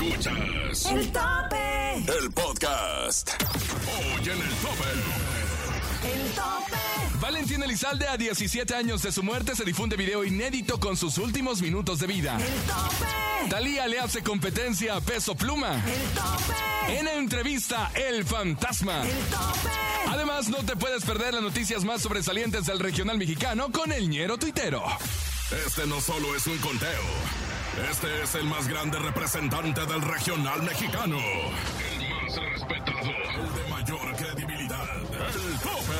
Escuchas El tope. el podcast. Hoy en el tope. El tope. Valentín Elizalde, a 17 años de su muerte, se difunde video inédito con sus últimos minutos de vida. El tope. Talía le hace competencia a Peso Pluma. El tope. En entrevista, El Fantasma. El tope. Además, no te puedes perder las noticias más sobresalientes del regional mexicano con el ñero tuitero. Este no solo es un conteo. Este es el más grande representante del regional mexicano. El más respetado. El de mayor credibilidad. El tope.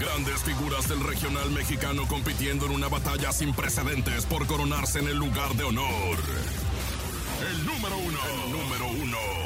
Grandes figuras del regional mexicano compitiendo en una batalla sin precedentes por coronarse en el lugar de honor. El número uno. El número uno.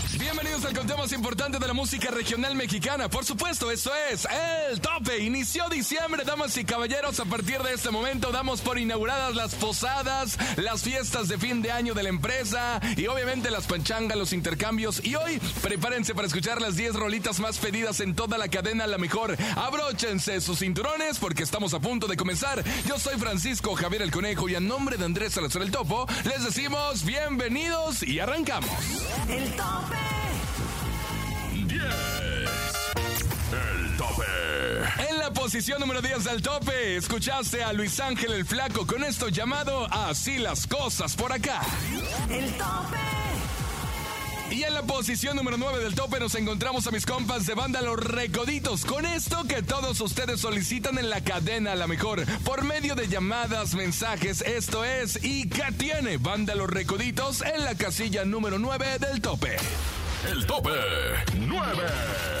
Bienvenidos al conteo más importante de la música regional mexicana. Por supuesto, esto es El Tope. Inició diciembre, damas y caballeros. A partir de este momento damos por inauguradas las posadas, las fiestas de fin de año de la empresa y obviamente las panchangas, los intercambios. Y hoy prepárense para escuchar las 10 rolitas más pedidas en toda la cadena La Mejor. Abróchense sus cinturones porque estamos a punto de comenzar. Yo soy Francisco Javier el Conejo y a nombre de Andrés Salazar el Topo les decimos bienvenidos y arrancamos. El tope. La posición número 10 del tope, escuchaste a Luis Ángel el Flaco con esto llamado Así las cosas por acá. El tope. Y en la posición número 9 del tope nos encontramos a mis compas de banda Los Recoditos con esto que todos ustedes solicitan en la cadena a la mejor por medio de llamadas, mensajes. Esto es ¿Y qué tiene? Banda Los Recoditos en la casilla número 9 del tope. El tope 9.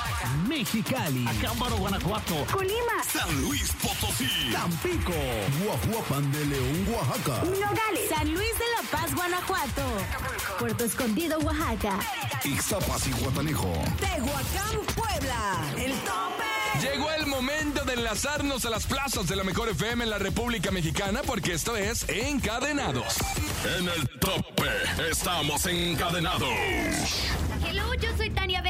Mexicali. Acámbaro, Guanajuato. Colima. San Luis Potosí. Tampico. Guajuapan de León, Oaxaca. Nogales. San Luis de la Paz, Guanajuato. Puerto Escondido, Oaxaca. Ixtapas y Guatanejo. Tehuacán, Puebla. El tope. Llegó el momento de enlazarnos a las plazas de la mejor FM en la República Mexicana porque esto es Encadenados. En el tope estamos encadenados. Hello, yo soy Tania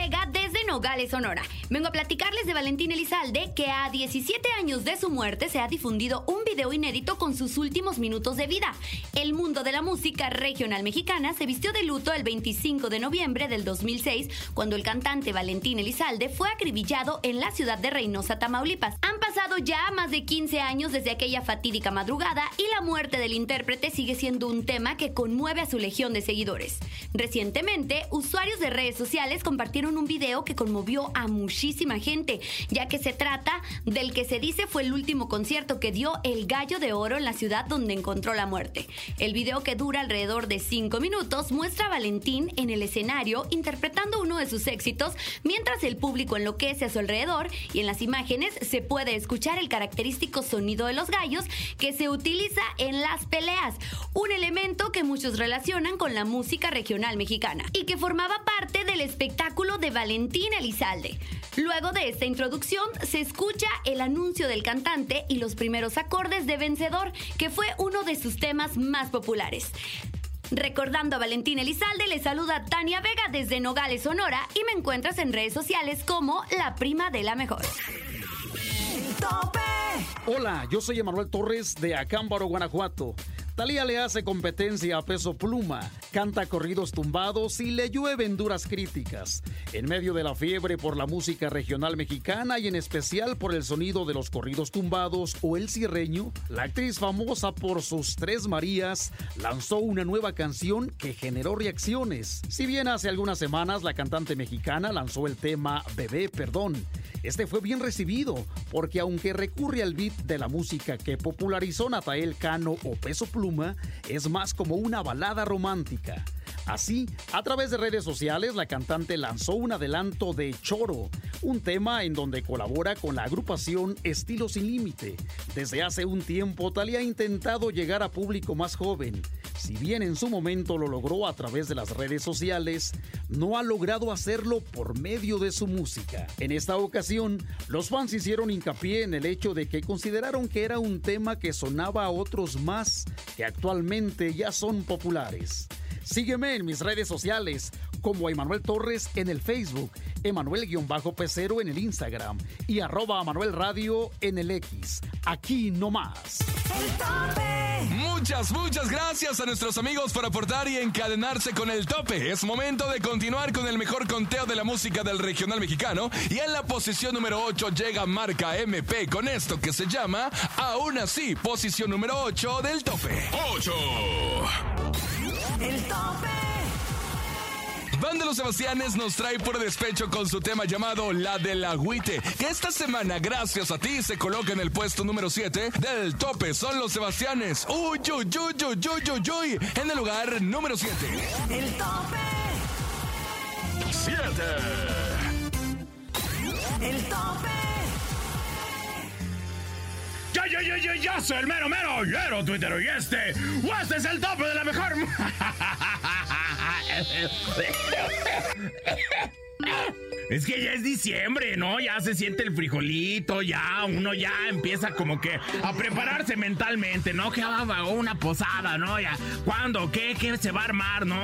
Nogales, Sonora. Vengo a platicarles de Valentín Elizalde, que a 17 años de su muerte se ha difundido un video inédito con sus últimos minutos de vida. El mundo de la música regional mexicana se vistió de luto el 25 de noviembre del 2006, cuando el cantante Valentín Elizalde fue acribillado en la ciudad de Reynosa, Tamaulipas. Han pasado ya más de 15 años desde aquella fatídica madrugada y la muerte del intérprete sigue siendo un tema que conmueve a su legión de seguidores. Recientemente, usuarios de redes sociales compartieron un video que conmovió a muchísima gente, ya que se trata del que se dice fue el último concierto que dio el Gallo de Oro en la ciudad donde encontró la muerte. El video que dura alrededor de 5 minutos muestra a Valentín en el escenario interpretando uno de sus éxitos mientras el público enloquece a su alrededor y en las imágenes se puede escuchar el característico sonido de los gallos que se utiliza en las peleas, un elemento que muchos relacionan con la música regional mexicana y que formaba parte del espectáculo de Valentín Elizalde. Luego de esta introducción se escucha el anuncio del cantante y los primeros acordes de Vencedor, que fue uno de sus temas más populares. Recordando a Valentín Elizalde, le saluda Tania Vega desde Nogales, Sonora, y me encuentras en redes sociales como La Prima de la Mejor. Tope. Hola, yo soy Emanuel Torres de Acámbaro, Guanajuato. Talía le hace competencia a Peso Pluma, canta corridos tumbados y le llueven duras críticas. En medio de la fiebre por la música regional mexicana y en especial por el sonido de los corridos tumbados o el cierreño, la actriz famosa por sus tres Marías lanzó una nueva canción que generó reacciones. Si bien hace algunas semanas la cantante mexicana lanzó el tema Bebé Perdón, este fue bien recibido porque aunque recurre al beat de la música que popularizó Natael Cano o Peso Pluma, es más como una balada romántica. Así, a través de redes sociales, la cantante lanzó un adelanto de Choro, un tema en donde colabora con la agrupación Estilo Sin Límite. Desde hace un tiempo, Talia ha intentado llegar a público más joven. Si bien en su momento lo logró a través de las redes sociales, no ha logrado hacerlo por medio de su música. En esta ocasión, los fans hicieron hincapié en el hecho de que consideraron que era un tema que sonaba a otros más que actualmente ya son populares. Sígueme en mis redes sociales como Emanuel Torres en el Facebook, Emanuel-Pecero en el Instagram y arroba Manuel Radio en el X. Aquí no más. El tope. Muchas, muchas gracias a nuestros amigos por aportar y encadenarse con el tope. Es momento de continuar con el mejor conteo de la música del regional mexicano. Y en la posición número 8 llega marca MP con esto que se llama Aún así, posición número 8 del tope. 8. El tope. Banda Los Sebastianes nos trae por despecho con su tema llamado La del Agüite, que esta semana, gracias a ti, se coloca en el puesto número 7 del tope. Son Los Sebastianes. Uy, uy, uy, uy, uy, uy, uy, en el lugar número 7. El tope. 7. El tope. Yo, yo, yo, yo, yo soy el mero, mero, mero Twitter y este, este es el tope de la mejor. Es que ya es diciembre, ¿no? Ya se siente el frijolito, ya uno ya empieza como que a prepararse mentalmente, ¿no? Que va una posada, ¿no? Ya, ¿cuándo? ¿Qué? ¿Qué se va a armar, no?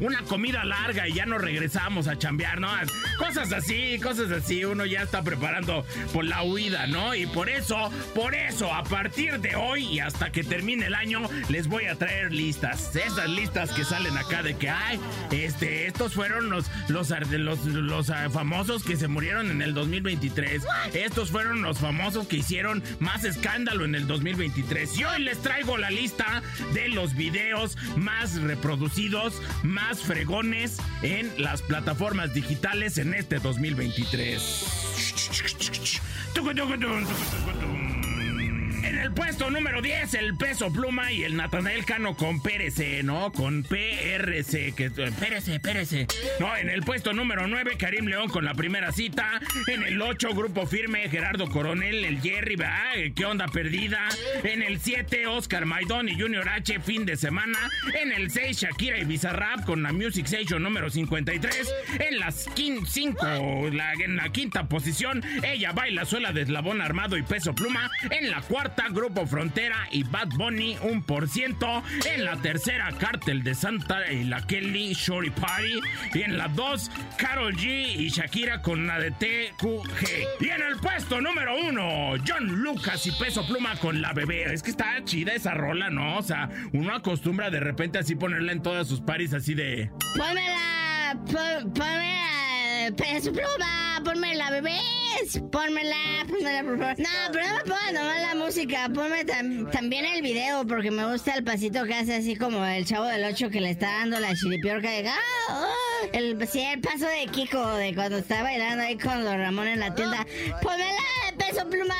Una comida larga y ya nos regresamos a chambear, ¿no? Cosas así, cosas así, uno ya está preparando por la huida, ¿no? Y por eso, por eso, a partir de hoy y hasta que termine el año, les voy a traer listas. Esas listas que salen acá de que, ay, este, estos fueron los, los, los, los ah, famosos que se murieron en el 2023. Estos fueron los famosos que hicieron más escándalo en el 2023. Y hoy les traigo la lista de los videos más reproducidos, más fregones en las plataformas digitales en este 2023. El puesto número 10, el peso pluma y el Natanael Cano con PRC, ¿no? Con PRC, que PRC, PRC. No, en el puesto número 9, Karim León con la primera cita. En el 8, Grupo Firme, Gerardo Coronel, el Jerry, ¿verdad? ¿Qué onda perdida? En el 7, Oscar Maidón y Junior H, fin de semana. En el 6, Shakira y Bizarrap con la Music Station número 53. En las 5, la, en la quinta posición, ella baila suela de eslabón armado y peso pluma. En la cuarta, Grupo Frontera y Bad Bunny, un por ciento. En la tercera, Cártel de Santa y la Kelly Shorty Party. Y en la dos, Carol G y Shakira con la de TQG. Y en el puesto número uno, John Lucas y Peso Pluma con la bebé. Es que está chida esa rola, ¿no? O sea, uno acostumbra de repente así ponerla en todas sus paris así de... Pónmela, pon- peso pluma, ponme la bebé, pónmela, pónmela por favor. No, pero no me pongas nomás la música, ponme tam- también el video, porque me gusta el pasito que hace así como el chavo del 8 que le está dando la chiripiorca de ¡Ah! ah". El, sí, el paso de Kiko, de cuando está bailando ahí con los Ramón en la tienda. Pónmela de peso pluma,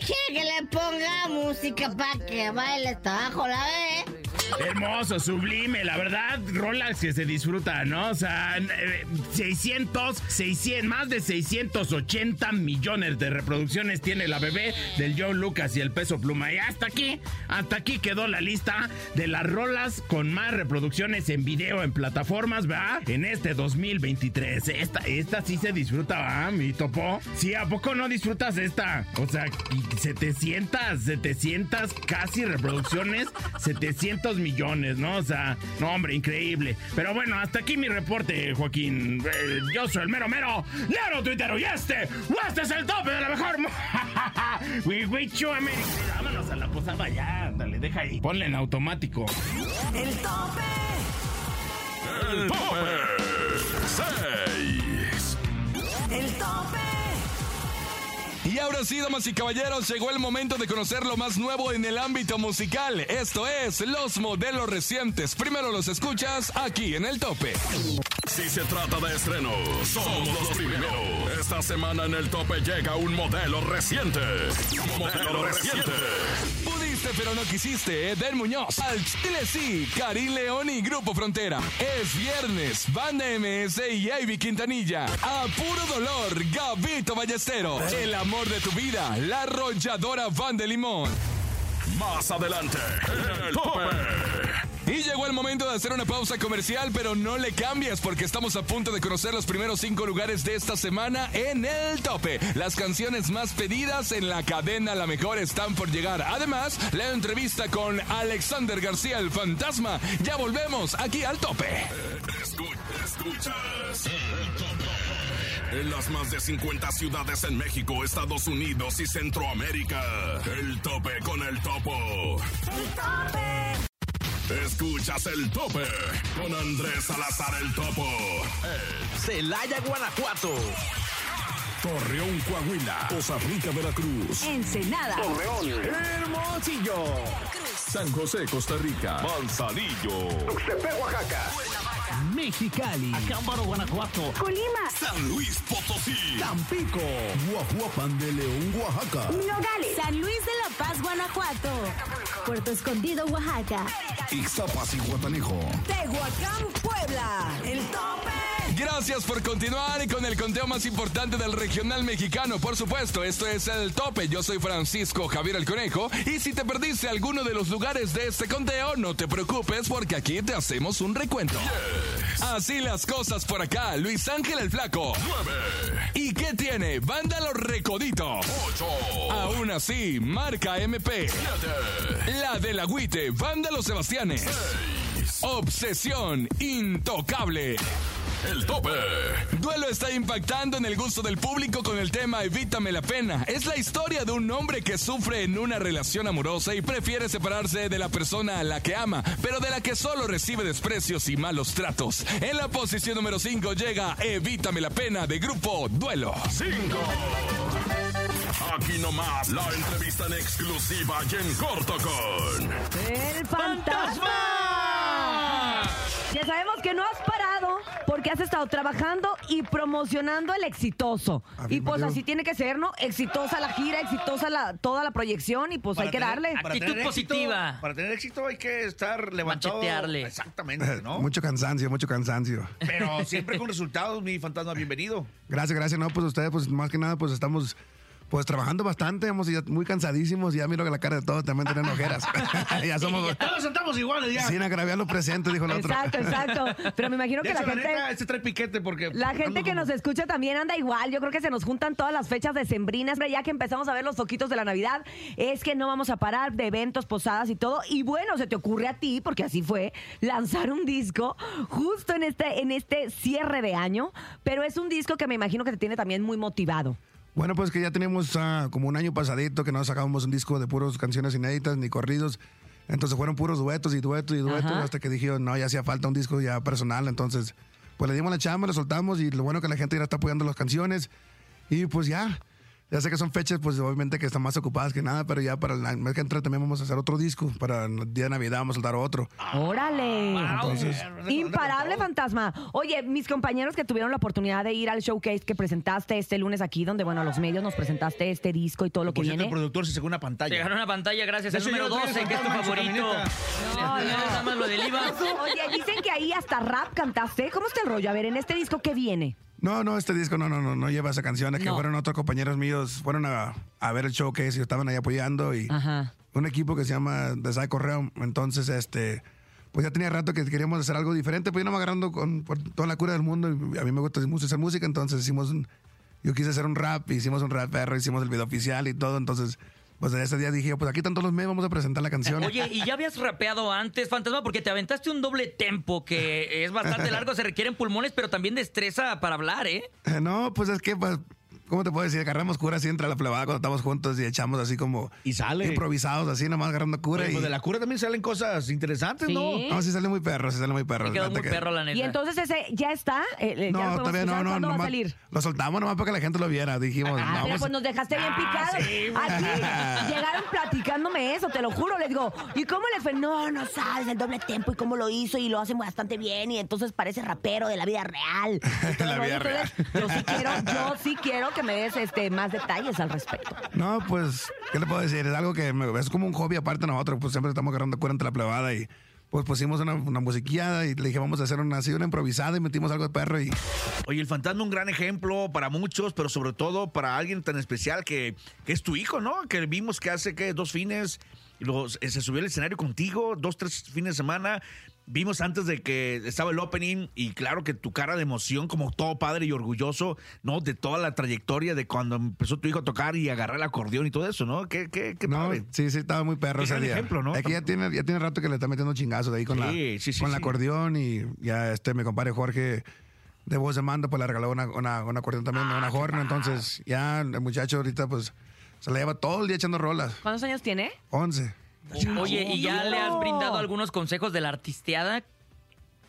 quiere que le ponga música para que baile hasta abajo la bebé. Hermoso, sublime, la verdad, rolas que se disfruta, ¿no? O sea, eh, 600, 600, más de 680 millones de reproducciones tiene la bebé del John Lucas y el peso pluma. Y hasta aquí, hasta aquí quedó la lista de las rolas con más reproducciones en video en plataformas, ¿verdad? En este 2023. Esta, esta sí se disfruta, ¿verdad? Mi topo. Sí, ¿a poco no disfrutas esta? O sea, y 700, 700 casi reproducciones, 700 millones, ¿no? O sea, no, hombre, increíble. Pero bueno, hasta aquí mi reporte, Joaquín. Eh, yo soy el mero mero, Lero Twitter y este, este es el tope de la mejor. We Christmas. Vámonos a la posada ya, dale, deja ahí. Ponle en automático. El tope. El tope. 6. El tope. Y ahora sí, damas y caballeros, llegó el momento de conocer lo más nuevo en el ámbito musical. Esto es los modelos recientes. Primero los escuchas aquí en el tope. Si se trata de estrenos, somos los primeros. Esta semana en el tope llega un modelo reciente. Modelo reciente. Pero no quisiste, Eden Muñoz. Al Chile sí, Karim León y Grupo Frontera. Es viernes, Banda MS y Ivy Quintanilla. A puro dolor, Gabito Ballestero. El amor de tu vida, la arrolladora Van de Limón. Más adelante, el. Y llegó el momento de hacer una pausa comercial, pero no le cambies porque estamos a punto de conocer los primeros cinco lugares de esta semana en el tope. Las canciones más pedidas en la cadena La Mejor están por llegar. Además, la entrevista con Alexander García el Fantasma. Ya volvemos aquí al tope. Escu- escuchas el tope. En las más de 50 ciudades en México, Estados Unidos y Centroamérica. El tope con el topo. Escuchas el tope con Andrés Salazar el topo. Celaya, Guanajuato. Torreón, Coahuila. Costa Rica, Veracruz. Ensenada. Hermosillo. San José, Costa Rica. Manzanillo. Mexicali. Acámbaro, Guanajuato. Colima. San Luis Potosí. Tampico. Guajuapan de León, Oaxaca. Nogales. San Luis de la Guanajuato. Puerto Escondido, Oaxaca. Ixtapas y Guatanejo. Tehuacán, Puebla. El tope. Gracias por continuar con el conteo más importante del regional mexicano. Por supuesto, esto es el tope. Yo soy Francisco Javier el Conejo. Y si te perdiste alguno de los lugares de este conteo, no te preocupes porque aquí te hacemos un recuento. Así las cosas por acá. Luis Ángel el Flaco. 9. ¿Y qué tiene? Banda Los Recoditos. 8. Aún así, marca MP. 7. La del Agüite, Banda Los Sebastianes. 6. Obsesión intocable. El tope. Duelo está impactando en el gusto del público con el tema Evítame la pena. Es la historia de un hombre que sufre en una relación amorosa y prefiere separarse de la persona a la que ama, pero de la que solo recibe desprecios y malos tratos. En la posición número 5 llega Evítame la pena de grupo Duelo. 5. Aquí nomás la entrevista en exclusiva y en corto con. El fantasma. Ya sabemos que no has porque has estado trabajando y promocionando el exitoso. Y pues así tiene que ser, ¿no? Exitosa la gira, exitosa la, toda la proyección y pues hay que darle. para Actitud éxito- positiva. para tener éxito hay que estar levantado. Machetearle. Exactamente, ¿no? Mucho cansancio, mucho cansancio. Pero siempre con resultados, mi fantasma, bienvenido. Gracias, gracias. No, pues ustedes, pues más que nada, pues estamos pues trabajando bastante, hemos ya muy cansadísimos. Ya miro que la cara de todos también tienen ojeras. ya somos. Todos estamos iguales ya. Sin agraviar lo presente, dijo el otro. Exacto, exacto. Pero me imagino que la gente... neta, este trae piquete porque. La gente que como- nos escucha también anda igual. Yo creo que se nos juntan todas las fechas decembrinas. Ya que empezamos a ver los foquitos de la Navidad, es que no vamos a parar de eventos, posadas y todo. Y bueno, se te ocurre a ti, porque así fue, lanzar un disco justo en este, en este cierre de año. Pero es un disco que me imagino que te tiene también muy motivado. Bueno, pues que ya tenemos ah, como un año pasadito que no sacábamos un disco de puros canciones inéditas ni corridos. Entonces fueron puros duetos y duetos y duetos Ajá. hasta que dije, no, ya hacía falta un disco ya personal. Entonces, pues le dimos la chamba, lo soltamos y lo bueno que la gente ya está apoyando las canciones. Y pues ya, ya sé que son fechas, pues obviamente que están más ocupadas que nada, pero ya para el mes que entra también vamos a hacer otro disco. Para el día de Navidad vamos a soltar otro. ¡Órale! Entonces, Imparable fantasma. Oye, mis compañeros que tuvieron la oportunidad de ir al showcase que presentaste este lunes aquí, donde, bueno, a los medios nos presentaste este disco y todo lo que Por cierto, el viene. productor se sacó una Te pantalla. ganó una pantalla gracias al hecho, número yo estoy 12, que es tu en su favorito. Le- le- Nada más lo del IVA. Oye, dicen que ahí hasta rap cantaste. ¿Cómo está el rollo? A ver, en este disco, ¿qué viene? No, no, este disco no, no, no, no lleva esa canción. Es que No. fueron otros compañeros míos, fueron a, a ver el show que y estaban ahí apoyando y Ajá. un equipo que se llama The Psycho Realm. Entonces, este, pues ya tenía rato que queríamos hacer algo diferente, pues yo no me agarrando con por toda la cura del mundo. y a mí me gusta mucho hacer música, entonces hicimos un, yo quise hacer un rap, hicimos un rap perro, hicimos el video oficial y todo. Entonces, pues en ese día dije, pues aquí están todos los meses, vamos a presentar la canción. Oye, ¿y ya habías rapeado antes, Fantasma? Porque te aventaste un doble tempo que es bastante largo, se requieren pulmones, pero también destreza para hablar, ¿eh? Eh, No, pues es que, pues, ¿cómo te puedo decir? Agarramos cura así entre la plebada cuando estamos juntos y echamos así como Y sale. improvisados, así nomás agarrando cura. Oye, y... pues de la cura también salen cosas interesantes, ¿no? Sí. No, sí sale muy perro, sí sale muy perro. Quedó muy que- perro, la neta. Y entonces ese ya está. Eh, eh, No, ya todavía no, no, ¿Cuándo va a salir? Lo soltamos nomás para que la gente lo viera. Dijimos, Ah, no, mira, pues, pues nos dejaste bien picados. Aquí llegaron platicándome eso, te lo juro. Les digo, ¿y cómo le fue? No, no sabes el doble tempo y cómo lo hizo y lo hacen bastante bien y entonces parece rapero de la vida real. Todo La vida Entonces, Yo sí quiero, yo sí quiero que me des este, más detalles al respecto. No, pues, ¿qué le puedo decir? Es algo que me- es como un hobby aparte de nosotros, pues siempre estamos agarrando cura ante la plebada y pues pusimos una, una musiquilla y le dije, vamos a hacer una, así, una improvisada y metimos algo de perro y Oye, el fantasma un gran ejemplo para muchos, pero sobre todo para alguien tan especial que, que es tu hijo, ¿no? Que vimos que hace que dos fines eh, se subió al escenario contigo, dos, tres fines de semana. Vimos antes de que estaba el opening y claro que tu cara de emoción como todo padre y orgulloso, ¿no? De toda la trayectoria de cuando empezó tu hijo a tocar y agarrar el acordeón y todo eso, ¿no? Qué, qué, qué No, padre. sí, sí, estaba muy perro ese día. ejemplo, ¿no? Que ya tiene, ya tiene rato que le está metiendo chingazos de ahí con, Sí, la, sí, sí, con el acordeón y ya este, mi compadre Jorge de voz de mando, pues le regaló una, una, un acordeón también, Ah, una horno. Entonces, ya el muchacho ahorita, pues, se la lleva todo el día echando rolas. ¿Cuántos años tiene? 11. Oye, ¿y ya le has brindado algunos consejos de la artisteada?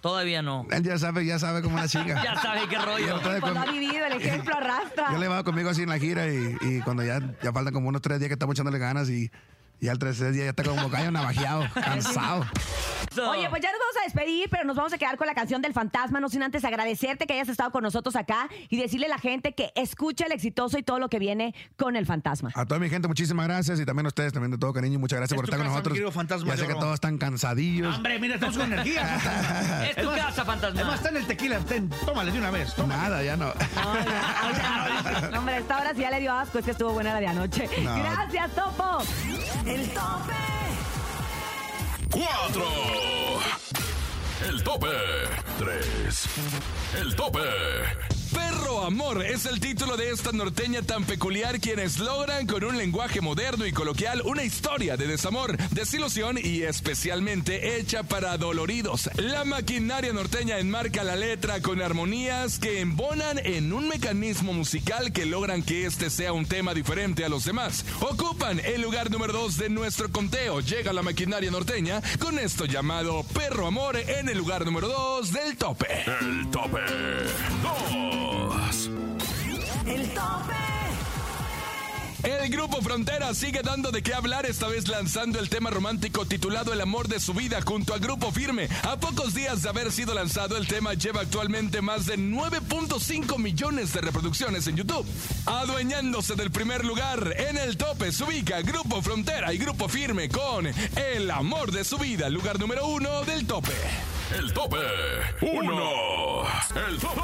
Todavía no. Él ya sabe, ya sabe cómo la chinga. Ya sabe qué rollo. Ya trae Pues con- ha vivido, el ejemplo arrastra. Yo le va conmigo así en la gira y, y cuando ya, ya faltan como unos tres días que estamos echándole ganas y, y al tercer día ya está como gallo navajeado, cansado. Oye, pues ya nos vamos a despedir, pero nos vamos a quedar con la canción del fantasma, no sin antes agradecerte que hayas estado con nosotros acá y decirle a la gente que escucha el exitoso y todo lo que viene con el fantasma. A toda mi gente, muchísimas gracias y también a ustedes, también de todo cariño. Muchas gracias Es por estar con casa, nosotros. querido fantasma ya sé que todos están cansadillos. Hombre, mira, estamos con energía. Es tu casa, fantasma. Además, está en el tequila. Ten, tómale de una vez. tómale. Nada, ya no. No, hombre, esta hora sí ya le dio asco, es que estuvo buena la de anoche. No. Gracias, Topo. El tope. 4. El tope. 3. El tope. Perro Amor es el título de esta norteña tan peculiar quienes logran con un lenguaje moderno y coloquial una historia de desamor, desilusión y especialmente hecha para doloridos. La maquinaria norteña enmarca la letra con armonías que embonan en un mecanismo musical que logran que este sea un tema diferente a los demás. Ocupan el lugar número 2 de nuestro conteo. Llega la maquinaria norteña con esto llamado Perro Amor en el lugar número 2 del tope. El tope. 2. El tope. El grupo Frontera sigue dando de qué hablar, esta vez lanzando el tema romántico titulado El amor de su vida junto a Grupo Firme. A pocos días de haber sido lanzado, el tema lleva actualmente más de 9.5 millones de reproducciones en YouTube. Adueñándose del primer lugar en el tope se ubica Grupo Frontera y Grupo Firme con El amor de su vida, lugar número uno del tope. El tope. 1. El tope.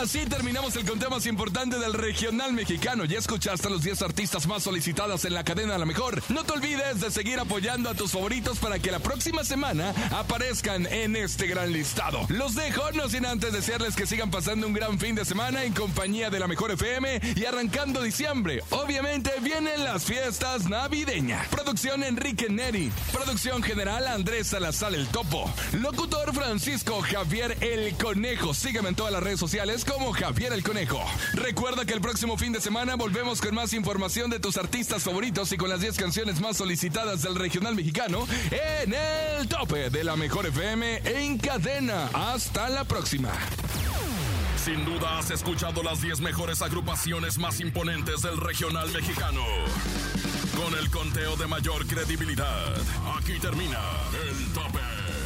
Así terminamos el conteo más importante del regional mexicano. Ya escuchaste a los 10 artistas más solicitadas en la cadena la mejor. No te olvides de seguir apoyando a tus favoritos para que la próxima semana aparezcan en este gran listado. Los dejo, no sin antes desearles que sigan pasando un gran fin de semana en compañía de la mejor FM y arrancando diciembre. Obviamente vienen las fiestas navideñas. Producción Enrique Neri. Producción general Andrés Salazar el Topo. Locutor Francisco Javier el Conejo. Sígueme en todas las redes sociales como Javier el Conejo. Recuerda que el próximo fin de semana volvemos con más información de tus artistas favoritos y con las 10 canciones más solicitadas del regional mexicano en el tope de la mejor FM en cadena. Hasta la próxima. Sin duda has escuchado las 10 mejores agrupaciones más imponentes del regional mexicano. Con el conteo de mayor credibilidad. Aquí termina el tope.